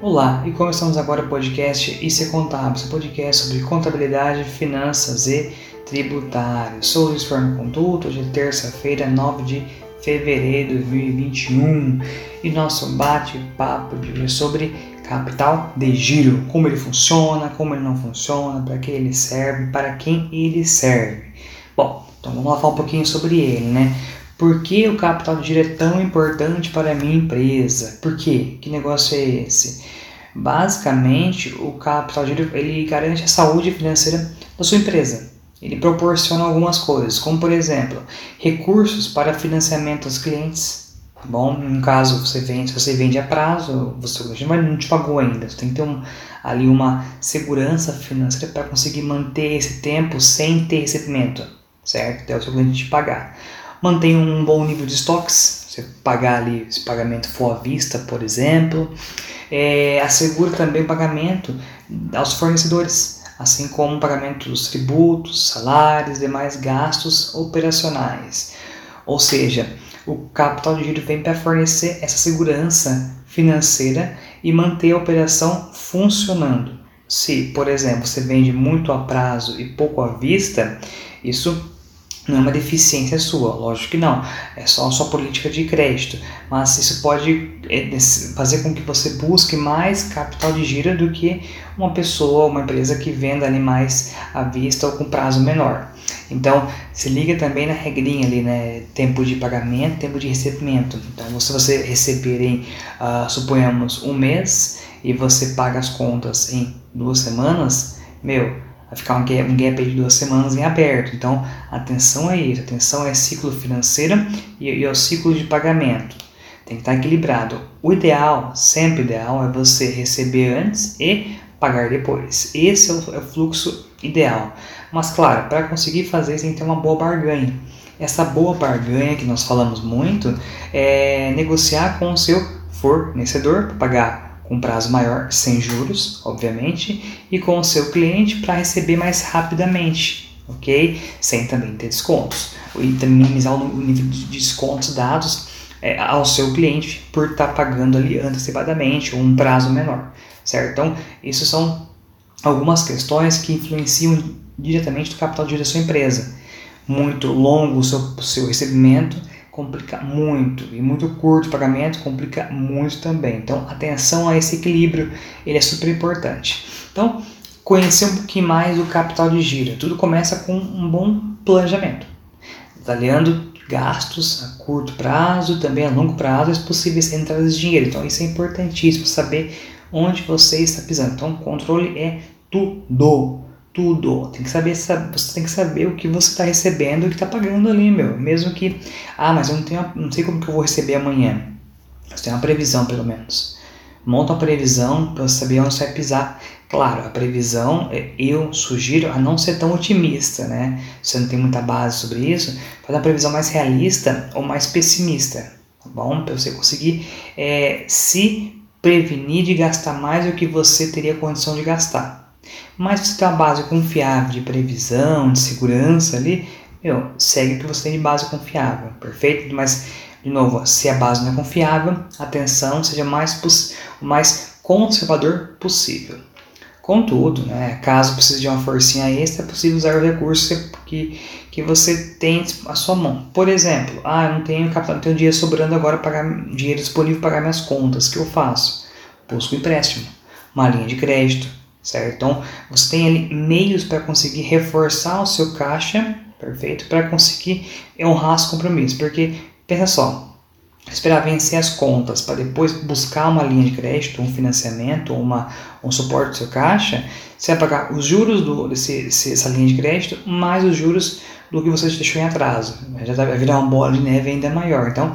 Olá, e começamos agora o podcast Isso é Contábil, seu podcast sobre contabilidade, finanças e tributário. Sou Luiz Fernando Conduto, hoje é terça-feira, 9 de fevereiro de 2021 e nosso bate-papo de hoje é sobre capital de giro, como ele funciona, como ele não funciona, para que ele serve, para quem ele serve. Bom, então vamos lá falar um pouquinho sobre ele, né? Por que o capital de giro é tão importante para a minha empresa? Por quê? Que negócio é esse? Basicamente, o capital de giro ele garante a saúde financeira da sua empresa. Ele proporciona algumas coisas, como por exemplo, recursos para financiamento aos clientes. Tá bom, no caso você vende, se você vende a prazo, você não te pagou ainda. Você tem que ter um, ali uma segurança financeira para conseguir manter esse tempo sem ter recebimento, certo? Até o seu cliente te pagar mantém um bom nível de estoques, você pagar ali, se pagamento for à vista, por exemplo, é, também o pagamento aos fornecedores, assim como o pagamento dos tributos, salários, demais gastos operacionais. Ou seja, o capital de giro vem para fornecer essa segurança financeira e manter a operação funcionando. Se, por exemplo, você vende muito a prazo e pouco à vista, isso não é uma deficiência sua, lógico que não. É só a sua política de crédito. Mas isso pode é, fazer com que você busque mais capital de giro do que uma pessoa, uma empresa que venda animais à vista ou com prazo menor. Então, se liga também na regrinha ali, né? Tempo de pagamento, tempo de recebimento. Então, se você receber em, uh, suponhamos, um mês e você paga as contas em duas semanas, meu, vai ficar um gap, um gap de duas semanas em aberto. Então, atenção a isso, atenção é ciclo financeiro e, e ao ciclo de pagamento. Tem que estar equilibrado. O ideal, sempre ideal, é você receber antes e pagar depois. Esse é o, é o fluxo ideal. Mas, claro, para conseguir fazer isso, tem que ter uma boa barganha. Essa boa barganha que nós falamos muito é negociar com o seu fornecedor para pagar com prazo maior, sem juros, obviamente, e com o seu cliente para receber mais rapidamente, ok? Sem também ter descontos. E também minimizar o nível de descontos dados é, ao seu cliente por estar tá pagando ali antecipadamente ou um prazo menor, certo? Então, isso são algumas questões que influenciam diretamente no capital de da sua empresa. Muito longo o seu, o seu recebimento complica muito e muito curto pagamento complica muito também. Então, atenção a esse equilíbrio, ele é super importante. Então, conhecer um pouquinho mais o capital de giro. Tudo começa com um bom planejamento, detalhando gastos a curto prazo, também a longo prazo, as possíveis entradas de dinheiro. Então, isso é importantíssimo saber onde você está pisando. Então, controle é tudo tudo. Tem que saber, você tem que saber o que você está recebendo e o que está pagando ali, meu. Mesmo que, ah, mas eu não tenho, não sei como que eu vou receber amanhã. Você tem uma previsão, pelo menos. Monta uma previsão para saber onde você vai pisar. Claro, a previsão, é, eu sugiro a não ser tão otimista, né? Você não tem muita base sobre isso, faz uma previsão mais realista ou mais pessimista, tá bom? Para você conseguir é, se prevenir de gastar mais do que você teria condição de gastar. Mas se você tem uma base confiável de previsão, de segurança ali, meu, segue o que você tem de base confiável, perfeito? Mas, de novo, se a base não é confiável, atenção, seja mais o mais conservador possível. Contudo, né, caso precise de uma forcinha extra, é possível usar o recurso que, que você tem à sua mão. Por exemplo, ah, eu não tenho capital, não tenho dinheiro sobrando agora pagar dinheiro disponível para pagar minhas contas. O que eu faço? Busco empréstimo, uma linha de crédito, certo? Então, você tem ali meios para conseguir reforçar o seu caixa, perfeito? Para conseguir honrar os compromissos, porque pensa só, esperar vencer as contas para depois buscar uma linha de crédito, um financiamento, uma, um suporte do seu caixa, você vai pagar os juros do, desse, dessa linha de crédito mais os juros do que você deixou em atraso. Já vai virar uma bola de neve ainda maior. Então,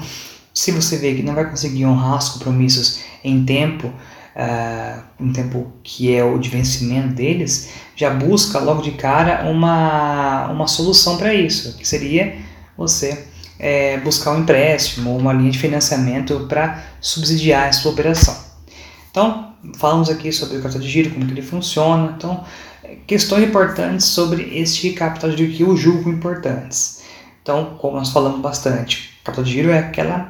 se você vê que não vai conseguir honrar os compromissos em tempo, uh, um tempo que é o de vencimento deles, já busca logo de cara uma, uma solução para isso, que seria você é, buscar um empréstimo ou uma linha de financiamento para subsidiar essa operação. Então, falamos aqui sobre o capital de giro, como que ele funciona. Então, questões importantes sobre este capital de giro que eu julgo importantes. Então, como nós falamos bastante, capital de giro é aquela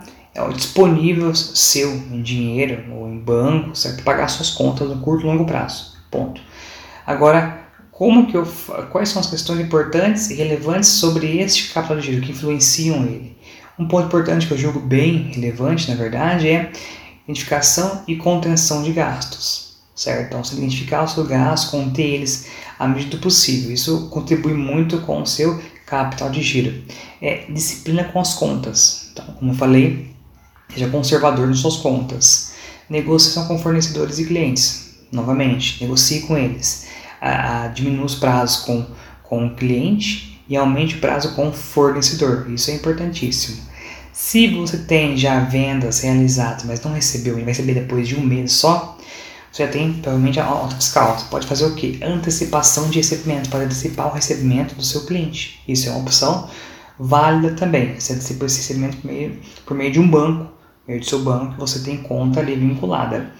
disponível seu em dinheiro ou em banco, certo? Pagar suas contas no curto e longo prazo. Ponto. Agora, como que eu, quais são as questões importantes e relevantes sobre este capital de giro que influenciam ele? Um ponto importante que eu julgo bem relevante, na verdade, é identificação e contenção de gastos, certo? Então, você identificar os seus gastos, conter eles à medida do possível. Isso contribui muito com o seu capital de giro. É disciplina com as contas. Então, como eu falei, seja conservador nas suas contas. Negociação com fornecedores e clientes. Novamente, negocie com eles. A, diminua os prazos com, com o cliente e aumente o prazo com o fornecedor. Isso é importantíssimo. Se você tem já vendas realizadas, mas não recebeu e vai receber depois de um mês só, você já tem provavelmente a nota fiscal. Você pode fazer o que? Antecipação de recebimento, para antecipar o recebimento do seu cliente. Isso é uma opção válida também. Você antecipa esse recebimento por meio, por meio de um banco, do seu banco, você tem conta ali vinculada.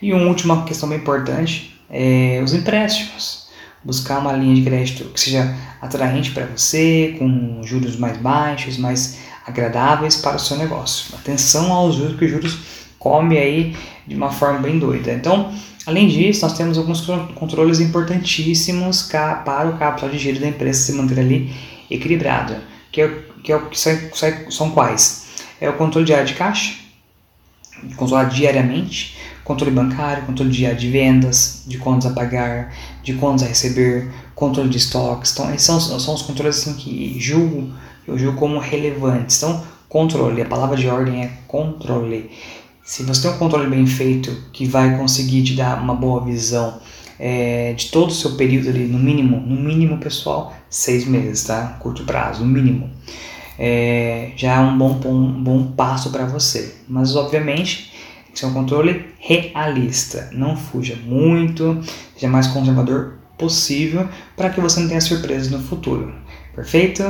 E uma última questão bem importante é os empréstimos. Buscar uma linha de crédito que seja atraente para você, com juros mais baixos, mais agradáveis para o seu negócio. Atenção aos juros, que os juros come aí de uma forma bem doida. Então, além disso, nós temos alguns controles importantíssimos para o capital de giro da empresa se manter ali equilibrado, que é, que, é, que são, são quais? É o controle diário de caixa, controlar diariamente, controle bancário, controle diário de vendas, de contas a pagar, de contas a receber, controle de estoques. Então, esses são, são os controles assim, que julgo, eu julgo como relevantes. Então, controle, a palavra de ordem é controle. Se você tem um controle bem feito que vai conseguir te dar uma boa visão é, de todo o seu período ali, no mínimo, no mínimo pessoal, seis meses, tá? Curto prazo, no mínimo. É, já é um bom, um bom passo para você. Mas obviamente tem que ser um controle realista. Não fuja muito, seja mais conservador possível para que você não tenha surpresas no futuro. Perfeito?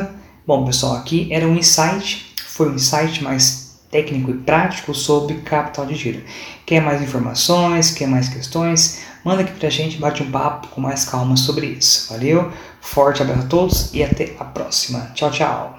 Bom, pessoal, aqui era um insight, foi um insight mais técnico e prático sobre capital de giro. Quer mais informações, quer mais questões? Manda aqui pra gente, bate um papo com mais calma sobre isso. Valeu, forte abraço a todos e até a próxima. Tchau, tchau.